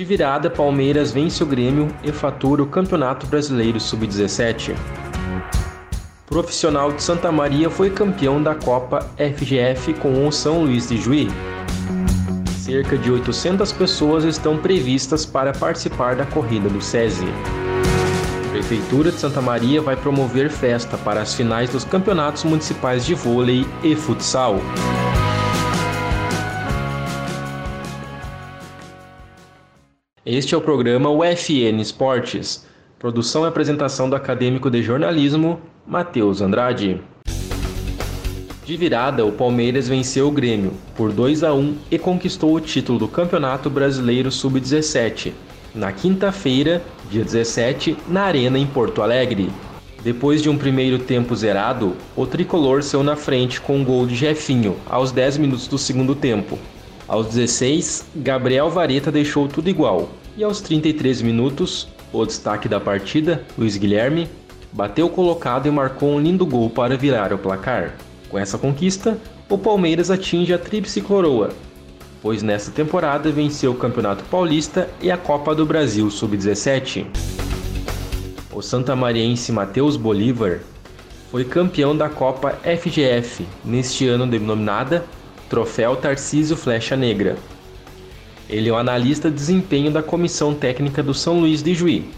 De virada, Palmeiras vence o Grêmio e fatura o Campeonato Brasileiro Sub-17. Profissional de Santa Maria foi campeão da Copa FGF com o São Luís de Juí. Cerca de 800 pessoas estão previstas para participar da corrida do SESI. Prefeitura de Santa Maria vai promover festa para as finais dos campeonatos municipais de vôlei e futsal. Este é o programa UFN Esportes. Produção e apresentação do acadêmico de jornalismo, Matheus Andrade. De virada, o Palmeiras venceu o Grêmio por 2 a 1 e conquistou o título do Campeonato Brasileiro Sub-17, na quinta-feira, dia 17, na Arena em Porto Alegre. Depois de um primeiro tempo zerado, o tricolor saiu na frente com um gol de Jefinho aos 10 minutos do segundo tempo. Aos 16, Gabriel Vareta deixou tudo igual. E aos 33 minutos, o destaque da partida, Luiz Guilherme, bateu colocado e marcou um lindo gol para virar o placar. Com essa conquista, o Palmeiras atinge a tríplice coroa, pois nesta temporada venceu o Campeonato Paulista e a Copa do Brasil Sub-17. O santamariense Matheus Bolívar foi campeão da Copa FGF, neste ano denominada Troféu Tarcísio Flecha Negra. Ele é o analista de desempenho da Comissão Técnica do São Luís de Juí.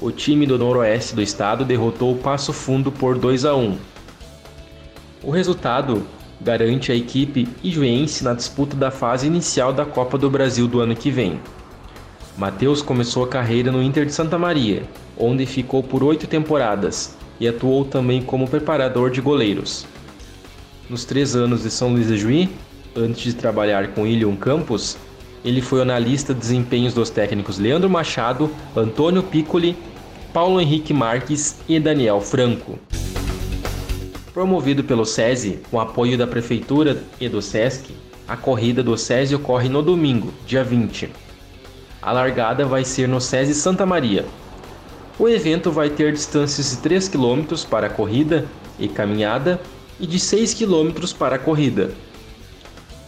O time do Noroeste do estado derrotou o Passo Fundo por 2 a 1. O resultado garante a equipe ijuense na disputa da fase inicial da Copa do Brasil do ano que vem. Matheus começou a carreira no Inter de Santa Maria, onde ficou por oito temporadas e atuou também como preparador de goleiros. Nos três anos de São Luís de Juí, antes de trabalhar com Ilion Campos, ele foi analista de desempenhos dos técnicos Leandro Machado, Antônio Piccoli, Paulo Henrique Marques e Daniel Franco. Promovido pelo SESI, com apoio da Prefeitura e do SESC, a corrida do SESI ocorre no domingo, dia 20. A largada vai ser no SESI Santa Maria. O evento vai ter distâncias de 3 km para corrida e caminhada e de 6 km para a corrida.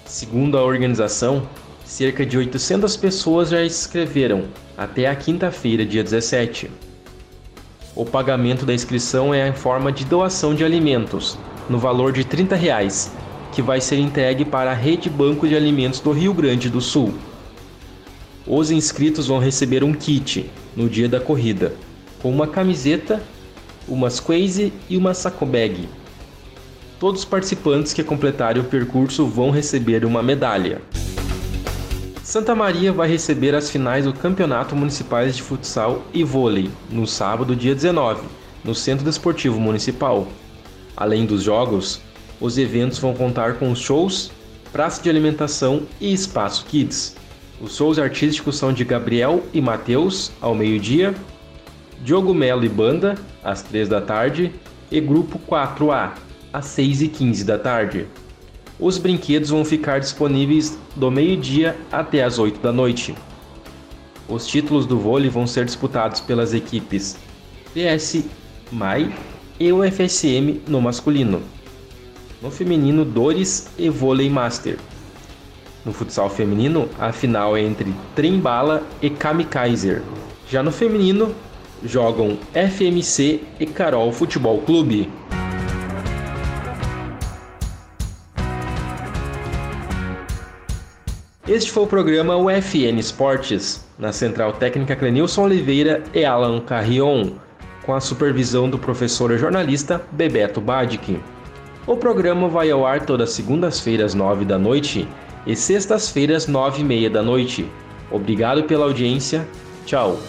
Segundo a organização, cerca de 800 pessoas já se inscreveram até a quinta-feira, dia 17. O pagamento da inscrição é em forma de doação de alimentos, no valor de 30 reais, que vai ser entregue para a Rede Banco de Alimentos do Rio Grande do Sul. Os inscritos vão receber um kit no dia da corrida, com uma camiseta, uma squeeze e uma saco bag. Todos os participantes que completarem o percurso vão receber uma medalha. Santa Maria vai receber as finais do Campeonato Municipais de Futsal e Vôlei no sábado, dia 19, no Centro Desportivo Municipal. Além dos jogos, os eventos vão contar com shows, praça de alimentação e espaço kids. Os shows artísticos são de Gabriel e Matheus, ao meio-dia, Diogo Melo e Banda, às 3 da tarde, e Grupo 4A, às 6 e 15 da tarde. Os brinquedos vão ficar disponíveis do meio-dia até as 8 da noite. Os títulos do vôlei vão ser disputados pelas equipes PS Mai e UFSM no masculino. No feminino, Dores e Vôlei Master. No futsal feminino, a final é entre Trembala e Kamikaiser. Já no feminino, jogam FMC e Carol Futebol Clube. Este foi o programa UFN Esportes, na Central Técnica Clenilson Oliveira e Alan Carrion, com a supervisão do professor e jornalista Bebeto Badic. O programa vai ao ar todas segundas-feiras, nove da noite e sextas-feiras, nove e meia da noite. Obrigado pela audiência. Tchau.